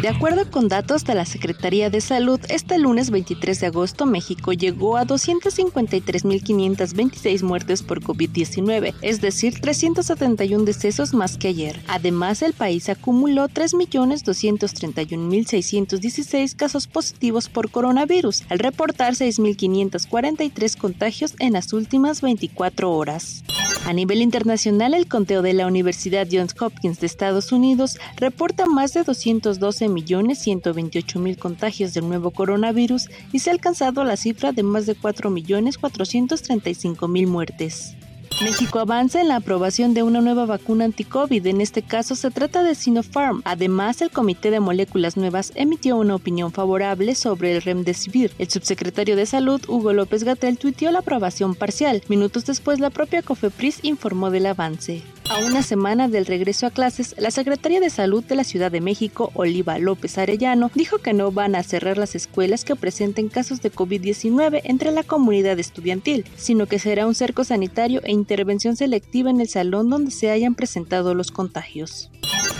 De acuerdo con datos de la Secretaría de Salud, este lunes 23 de agosto México llegó a 253.526 muertes por COVID-19, es decir, 371 decesos más que ayer. Además, el país acumuló 3.231.616 casos positivos por coronavirus, al reportar 6.543 contagios en las últimas 24 horas. A nivel internacional, el conteo de la Universidad Johns Hopkins de Estados Unidos reporta más de 212.128.000 contagios del nuevo coronavirus y se ha alcanzado la cifra de más de 4.435.000 muertes. México avanza en la aprobación de una nueva vacuna anti-COVID, en este caso se trata de Sinopharm. Además, el Comité de Moléculas Nuevas emitió una opinión favorable sobre el Remdesivir. El subsecretario de Salud, Hugo López Gatel, tuiteó la aprobación parcial. Minutos después, la propia COFEPRIS informó del avance. A una semana del regreso a clases, la Secretaría de Salud de la Ciudad de México, Oliva López Arellano, dijo que no van a cerrar las escuelas que presenten casos de COVID-19 entre la comunidad estudiantil, sino que será un cerco sanitario e intervención selectiva en el salón donde se hayan presentado los contagios.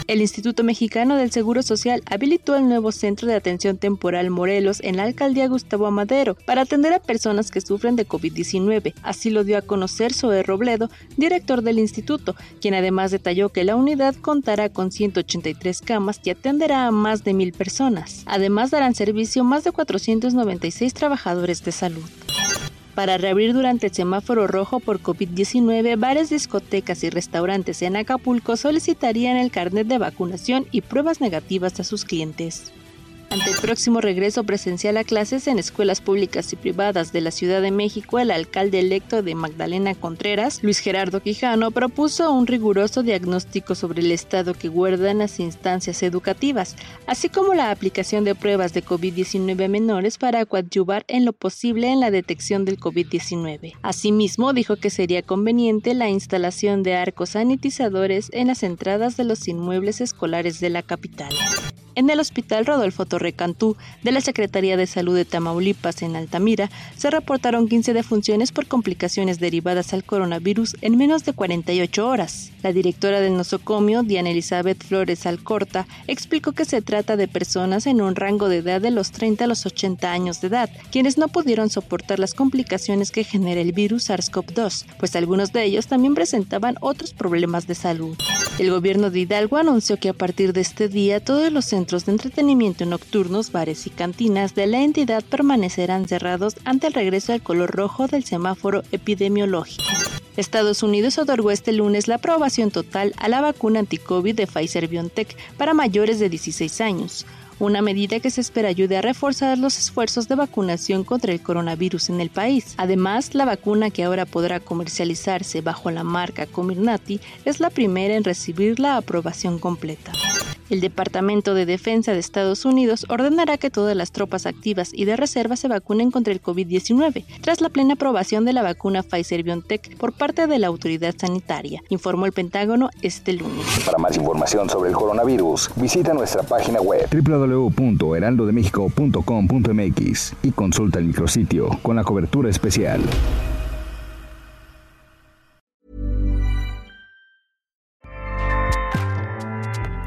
El Instituto Mexicano del Seguro Social habilitó el nuevo Centro de Atención Temporal Morelos en la alcaldía Gustavo Amadero para atender a personas que sufren de COVID-19. Así lo dio a conocer Zoe Robledo, director del instituto, quien además detalló que la unidad contará con 183 camas y atenderá a más de mil personas. Además darán servicio más de 496 trabajadores de salud para reabrir durante el semáforo rojo por COVID-19, bares, discotecas y restaurantes en Acapulco solicitarían el carnet de vacunación y pruebas negativas a sus clientes. Ante el próximo regreso presencial a clases en escuelas públicas y privadas de la Ciudad de México, el alcalde electo de Magdalena Contreras, Luis Gerardo Quijano, propuso un riguroso diagnóstico sobre el estado que guardan las instancias educativas, así como la aplicación de pruebas de COVID-19 a menores para coadyuvar en lo posible en la detección del COVID-19. Asimismo, dijo que sería conveniente la instalación de arcos sanitizadores en las entradas de los inmuebles escolares de la capital. En el Hospital Rodolfo Torrecantú de la Secretaría de Salud de Tamaulipas en Altamira se reportaron 15 defunciones por complicaciones derivadas al coronavirus en menos de 48 horas. La directora del nosocomio, Diana Elizabeth Flores Alcorta, explicó que se trata de personas en un rango de edad de los 30 a los 80 años de edad, quienes no pudieron soportar las complicaciones que genera el virus SARS-CoV-2, pues algunos de ellos también presentaban otros problemas de salud. El gobierno de Hidalgo anunció que a partir de este día todos los centros de entretenimiento nocturnos, bares y cantinas de la entidad permanecerán cerrados ante el regreso al color rojo del semáforo epidemiológico. Estados Unidos otorgó este lunes la aprobación total a la vacuna anti-COVID de Pfizer BioNTech para mayores de 16 años, una medida que se espera ayude a reforzar los esfuerzos de vacunación contra el coronavirus en el país. Además, la vacuna que ahora podrá comercializarse bajo la marca Comirnaty es la primera en recibir la aprobación completa. El Departamento de Defensa de Estados Unidos ordenará que todas las tropas activas y de reserva se vacunen contra el COVID-19, tras la plena aprobación de la vacuna Pfizer-BioNTech por parte de la autoridad sanitaria, informó el Pentágono este lunes. Para más información sobre el coronavirus, visita nuestra página web www.heraldodemexico.com.mx y consulta el micrositio con la cobertura especial.